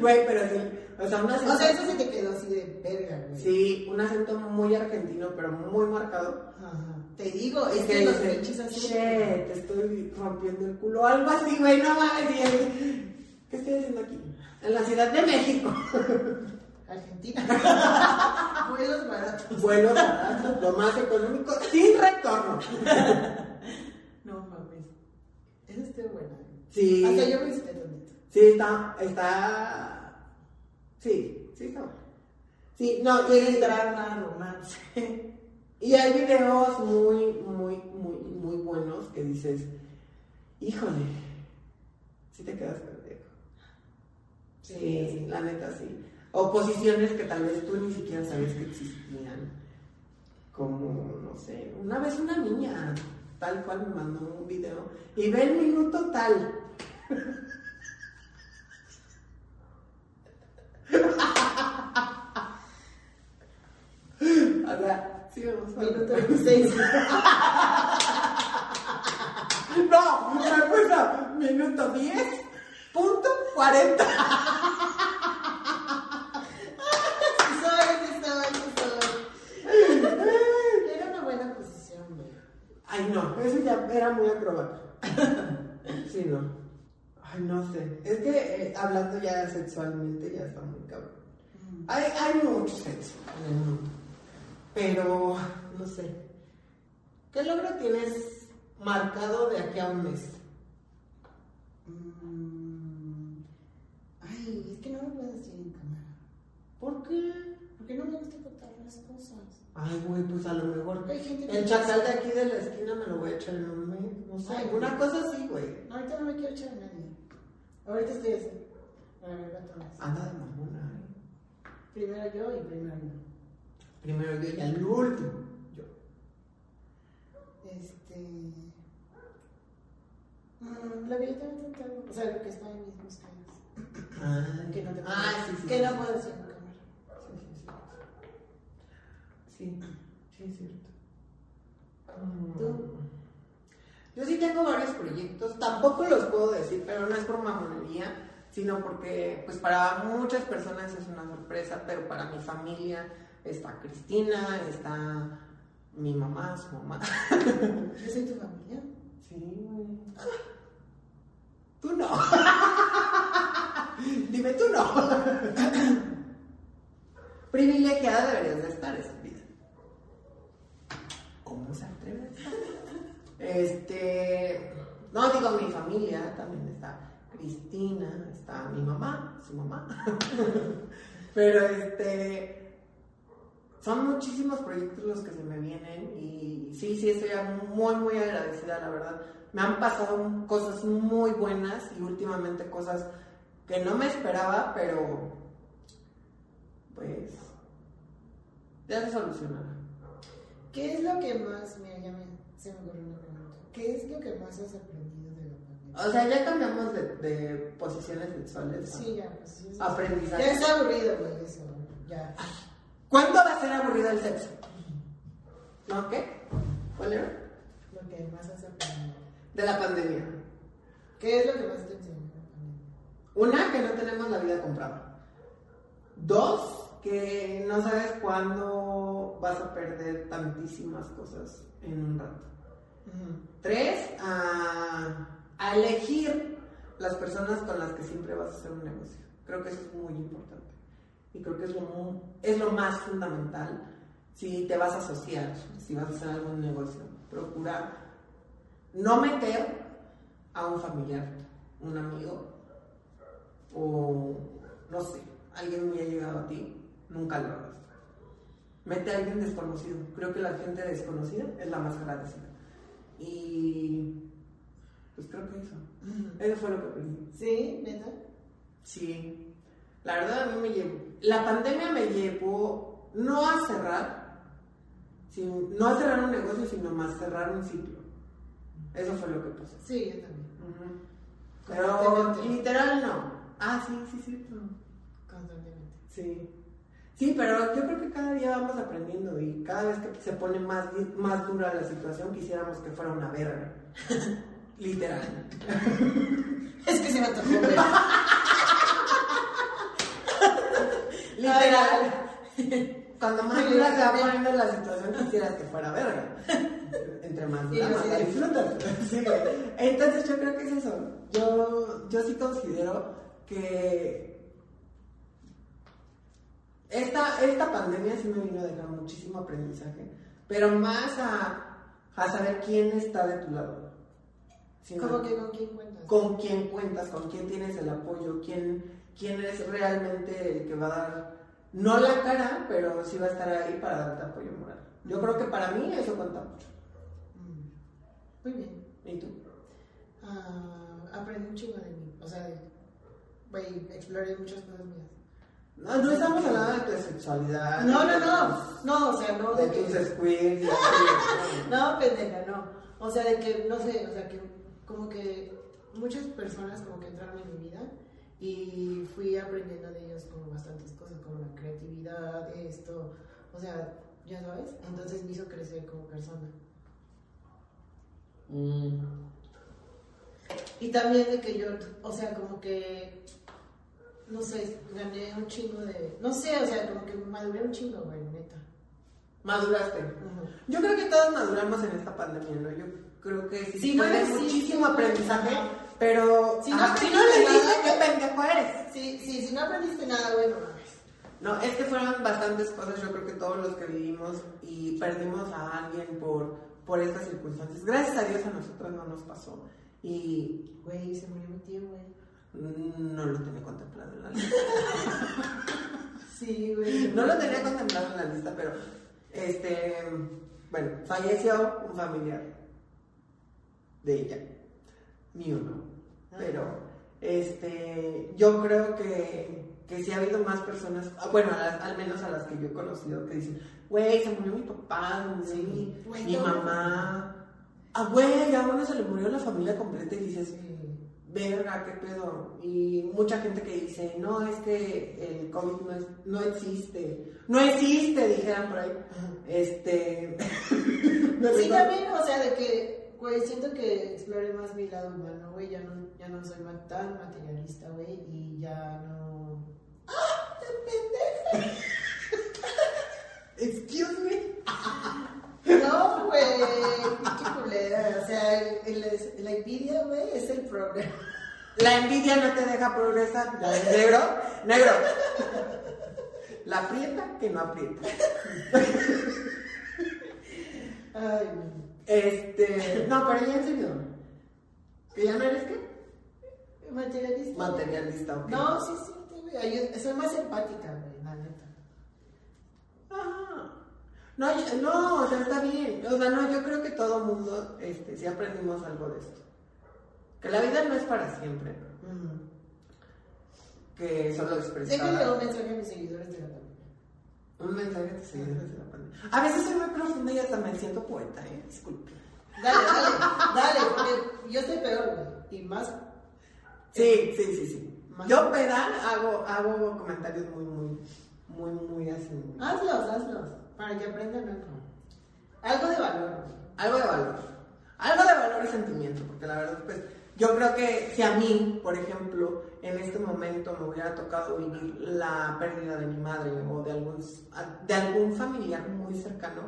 Güey, pero sí. O sea, un acento. O sea, eso se te quedó así de verga, güey. Sí, un acento muy argentino, pero muy marcado. Ajá. Te digo, es que los pinches así. "Che, te estoy rompiendo el culo. Algo así, güey, no mames. ¿Qué estoy haciendo aquí? En la Ciudad de México. Argentina. Vuelos baratos. Vuelos baratos, lo más económico, sin retorno. No mames. Esa estuvo buena. Sí. Hasta yo me hiciste tantito. Sí, está, está. Sí, sí está. Sí, no, y, drama, romance. y hay videos muy, muy, muy, muy buenos que dices, híjole, si te quedas pendejo. Sí, la neta sí. O posiciones que tal vez tú ni siquiera sabes que existían. Como, no sé, una vez una niña, tal cual me mandó un video, y ve el minuto tal. O sea, sí vamos a Minuto 26. No, me puso minuto 10, punto 40. Sí soy, sí soy, sí soy. Era una buena posición, güey. Ay, no, eso ya era muy acrobata. Sí, no. Ay, no sé. Es que eh, hablando ya sexualmente ya está muy cabrón. Hay, hay mucho sexo en el mundo. Pero, no sé. ¿Qué logro tienes marcado de aquí a un mes? Mm. Ay, es que no lo puedo decir en cámara. ¿Por qué? Porque no me gusta contar las cosas. Ay, güey, pues a lo mejor. Hay gente que- El chacal de aquí de la esquina me lo voy a echar en un mes. No sé, alguna cosa así, güey. Ahorita no me quiero echar a nadie. Ahorita estoy así. Para ver a todas. Anda de mamona. Primero yo y primero yo. Primero yo y al último yo. Este. Mm, lo que yo te. O sea, lo que está en mis búsquedas. Ah, Que no te puedo ah, sí, sí. Que sí, no sí. puedo decir en cámara. Sí, sí, sí, es cierto. ¿Tú? Yo sí tengo varios proyectos, tampoco los puedo decir, pero no es por mamonería, sino porque pues para muchas personas es una sorpresa, pero para mi familia está Cristina, está mi mamá, su mamá. Yo soy tu familia. Sí, güey. Tú no. Dime tú no. Privilegiada deberías de estar, estúpida. ¿Cómo se atreve a estar? Este. No, digo, mi familia también está. Cristina, está mi mamá, su mamá. Pero este. Son muchísimos proyectos los que se me vienen y sí, sí, estoy muy, muy agradecida, la verdad. Me han pasado cosas muy buenas y últimamente cosas que no me esperaba, pero pues ya se solucionará. ¿Qué es lo que más, mira, ya se me ocurrió una. ¿Qué es lo que más has aprendido de la pandemia? O sea, ya cambiamos de, de posiciones sexuales. Sí, ya, pues. Aprendizaje. Ya es aburrido, güey, eso. Ya. ¿Cuándo va a ser aburrido el sexo? ¿No qué? ¿Cuál era? Lo que más has aprendido. De la pandemia. ¿Qué es lo que más te enseñó la pandemia? Una, que no tenemos la vida comprada. Dos, que no sabes cuándo vas a perder tantísimas cosas en un rato. Tres, a, elegir las personas con las que siempre vas a hacer un negocio. Creo que eso es muy importante. Y creo que es lo, es lo más fundamental si te vas a asociar, si vas a hacer algún negocio. Procura no meter a un familiar, un amigo o no sé, alguien muy allegado a ti, nunca lo hagas. Mete a alguien desconocido. Creo que la gente desconocida es la más agradecida. Y pues creo que eso. Eso fue lo que aprendí. ¿Sí? ¿Neta? Sí. La verdad a mí me llevó. La pandemia me llevó no a cerrar, sin- no a cerrar un negocio, sino más cerrar un ciclo. Eso fue lo que pasó. Sí, yo también. Pero Constantemente. literal no. Ah, sí, sí, sí. Constantemente. Sí. Sí, pero yo creo que cada día vamos aprendiendo y cada vez que se pone más, más dura la situación quisiéramos que fuera una verga. Literal. Es que se me güey. Literal. Cuando más dura se va poniendo la situación quisieras que fuera verga. Entre más dura, más la disfrutas. Sí. Entonces yo creo que es eso. Yo, yo sí considero que esta, esta pandemia sí me vino a dejar muchísimo aprendizaje, pero más a, a saber quién está de tu lado. Sino ¿Cómo que con quién cuentas? con quién cuentas, con quién tienes el apoyo, quién, quién es realmente el que va a dar, no la cara, pero sí va a estar ahí para darte apoyo moral. Yo creo que para mí eso cuenta mucho. Mm. Muy bien. ¿Y tú? Ah, aprendí un chingo de mí. O sea, de- exploré muchas cosas mías. No, no estamos hablando de tu sexualidad. No, no, no. No, o sea, no De de tus que. así, No, pendeja, no. O sea, de que, no sé, o sea, que como que muchas personas como que entraron en mi vida y fui aprendiendo de ellos como bastantes cosas, como la creatividad, esto, o sea, ya sabes, entonces me hizo crecer como persona. Mm. Y también de que yo, o sea, como que, no sé, gané un chingo de, no sé, o sea, como que maduré un chingo, güey, neta. Maduraste. Yo creo que todos maduramos en esta pandemia, ¿no? Yo creo que sí, Sí, no existe, muchísimo aprendizaje, pero Si no ajá, si no le dices qué pendejo eres. Sí, sí, si no aprendiste nada, güey, no mames. No, es que fueron bastantes cosas, yo creo que todos los que vivimos y perdimos a alguien por, por estas circunstancias. Gracias a Dios a nosotros no nos pasó y Güey, se murió mi tío, güey. No lo tenía contemplado en la lista. Sí, güey. No lo tenía contemplado en la lista, pero este, bueno, falleció un familiar de ella, mío no, pero este, yo creo que, que sí ha habido más personas, ah, bueno, las- al menos a las que yo he conocido, que dicen, güey, se murió mi papá, Sí. mi, mamá, ah, güey, a uno se le murió la familia completa y dices. Verga, qué pedo. Y mucha gente que dice, no, es que el COVID no, es- no existe. No existe, dijeran por ahí. Este. Sí, también, o sea, de que, güey, siento que exploré más mi lado humano, güey, ya no, ya no soy tan materialista, güey, y ya no... ¡Ah! ¡Qué pendeja! Excuse me. No, güey, qué culera, o sea, el- el- la envidia, güey, es el problema. La envidia no te deja progresar. La de negro, negro. La aprieta que no aprieta. Ay. Este. No, pero ya en serio. ¿Que ya no eres qué? Materialista. Materialista, ok. No, sí, sí, sí, soy más empática, güey, la neta. Ajá. No, yo- no, o sea, está bien. O sea, no, yo creo que todo mundo, este, sí aprendimos algo de esto. Que la vida no es para siempre. Que solo Déjenle expresar un mensaje a mis seguidores de la pandemia. un mensaje de seguidores de la pandemia. A veces soy muy profunda y hasta me siento poeta, ¿eh? Disculpe. Dale, dale, dale, porque yo estoy peor, güey. Y más. Sí, sí, sí, sí. Yo pedal hago, hago comentarios muy, muy, muy, muy así. Hazlos, hazlos, para que aprendan algo. Algo de valor. Algo de valor. Algo de valor y sentimiento, porque la verdad, pues, yo creo que si a mí, por ejemplo, en este momento me hubiera tocado vivir la pérdida de mi madre o de algún, de algún familiar muy cercano,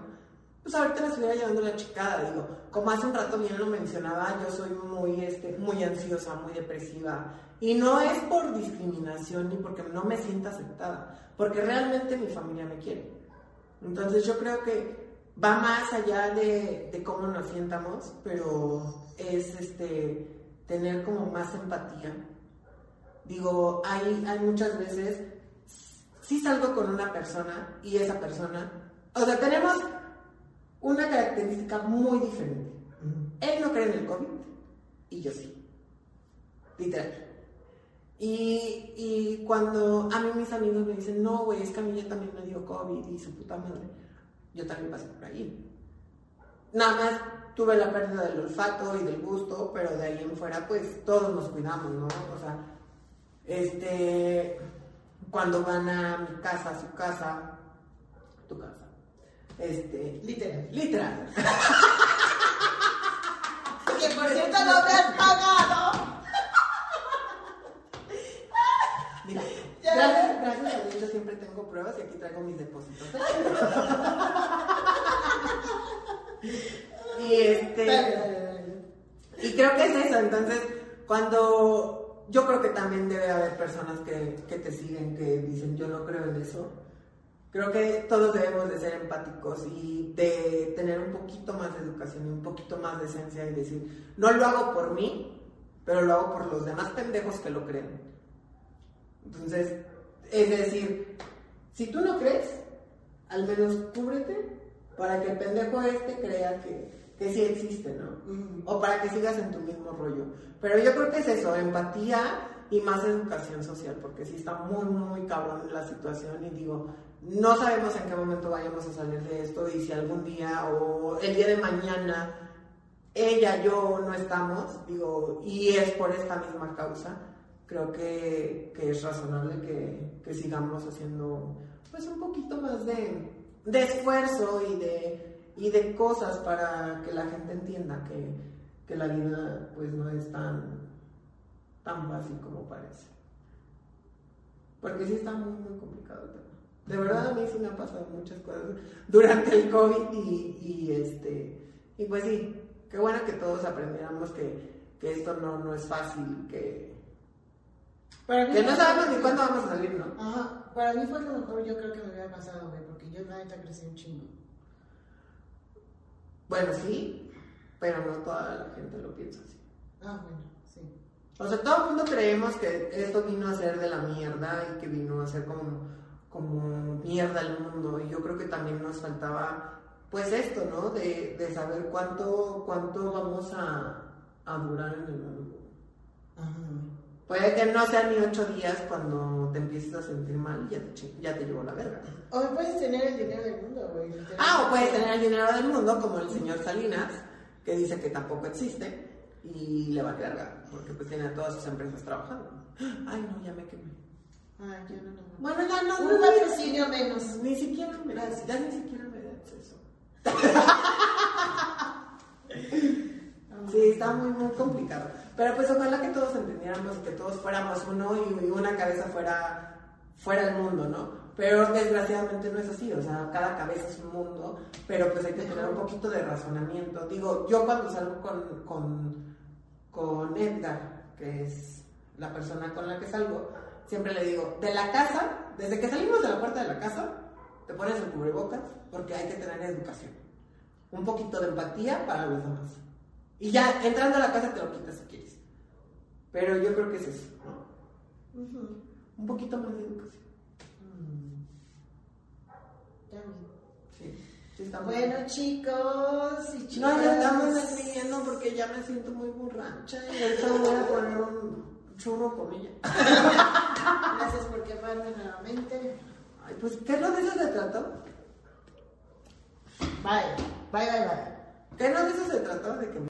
pues ahorita me estuviera llevando la chicada, digo, como hace un rato bien lo mencionaba, yo soy muy, este, muy ansiosa, muy depresiva, y no es por discriminación ni porque no me sienta aceptada, porque realmente mi familia me quiere. Entonces yo creo que va más allá de, de cómo nos sientamos, pero es este tener como más empatía. Digo, hay, hay muchas veces, si salgo con una persona y esa persona, o sea, tenemos una característica muy diferente. Él no cree en el COVID y yo sí. Literal. Y, y cuando a mí mis amigos me dicen, no, güey, es que a mí ya también me dio COVID y su puta madre, yo también pasé por ahí. Nada más tuve la pérdida del olfato y del gusto, pero de ahí en fuera, pues todos nos cuidamos, ¿no? O sea, este, cuando van a mi casa, a su casa, tu casa, este, literal. Literal. que por cierto no me has pagado. Mira, gracias, gracias a Dios yo siempre tengo pruebas y aquí traigo mis depósitos. Y este. Y creo que es eso. Entonces, cuando. Yo creo que también debe haber personas que, que te siguen, que dicen, yo no creo en eso. Creo que todos debemos de ser empáticos y de tener un poquito más de educación y un poquito más de esencia y decir, no lo hago por mí, pero lo hago por los demás pendejos que lo creen. Entonces, es decir, si tú no crees, al menos cúbrete para que el pendejo este crea que, que sí existe, ¿no? O para que sigas en tu mismo rollo. Pero yo creo que es eso, empatía y más educación social, porque sí está muy, muy cabrón la situación y digo, no sabemos en qué momento vayamos a salir de esto y si algún día o el día de mañana ella, yo no estamos, digo, y es por esta misma causa, creo que, que es razonable que, que, sigamos haciendo pues un poquito más de, de esfuerzo y de y de cosas para que la gente entienda que, que la vida pues no es tan, tan fácil como parece. Porque sí está muy, muy complicado el tema. De verdad a mí sí me han pasado muchas cosas durante el COVID y, y este, y pues sí, qué bueno que todos aprendiéramos que, que esto no, no es fácil, que, que no sabemos ni cuándo vamos a salir, ¿no? Ajá, para mí fue lo mejor yo creo que me hubiera pasado, güey, porque yo la neta crecí un chingo. Bueno, sí, pero no toda la gente lo piensa así. Ah, bueno, sí. O sea, todo el mundo creemos que esto vino a ser de la mierda y que vino a ser como, como mierda el mundo. Y yo creo que también nos faltaba, pues esto, ¿no? De, de saber cuánto, cuánto vamos a, a durar en el mundo. Ajá. Puede que no sean ni ocho días cuando te empieces a sentir mal y ya te, ya te llevó la verga. O puedes tener el dinero del mundo, güey. Ah, o puedes tener el dinero del mundo, como el señor Salinas, que dice que tampoco existe y le va a verga, porque pues tiene a todas sus empresas trabajando. Ay, no, ya me quemé. Ay, yo no, no. Bueno, ya no. Un patrocinio menos. Ni siquiera me Gracias. Ya ni siquiera me da acceso. sí, está muy, muy complicado. Pero pues ojalá que todos entendiéramos que todos fuéramos uno y una cabeza fuera, fuera el mundo, ¿no? Pero desgraciadamente no es así, o sea, cada cabeza es un mundo, pero pues hay que tener un poquito de razonamiento. Digo, yo cuando salgo con, con, con Edgar, que es la persona con la que salgo, siempre le digo, de la casa, desde que salimos de la puerta de la casa, te pones el cubrebocas porque hay que tener educación. Un poquito de empatía para los demás. Y ya entrando a la casa te lo quitas si quieres. Pero yo creo que es eso, ¿no? Un poquito más de educación. Mm. Sí. sí está bueno, chicos y chicas. No, ya estamos despidiendo porque ya me siento muy borracha y ahorita voy a poner un churro con ella. Gracias por quemarme nuevamente. Ay, pues, ¿qué es lo de eso se trató? Bye, bye, bye, bye. ¿Qué no de eso se trató? De que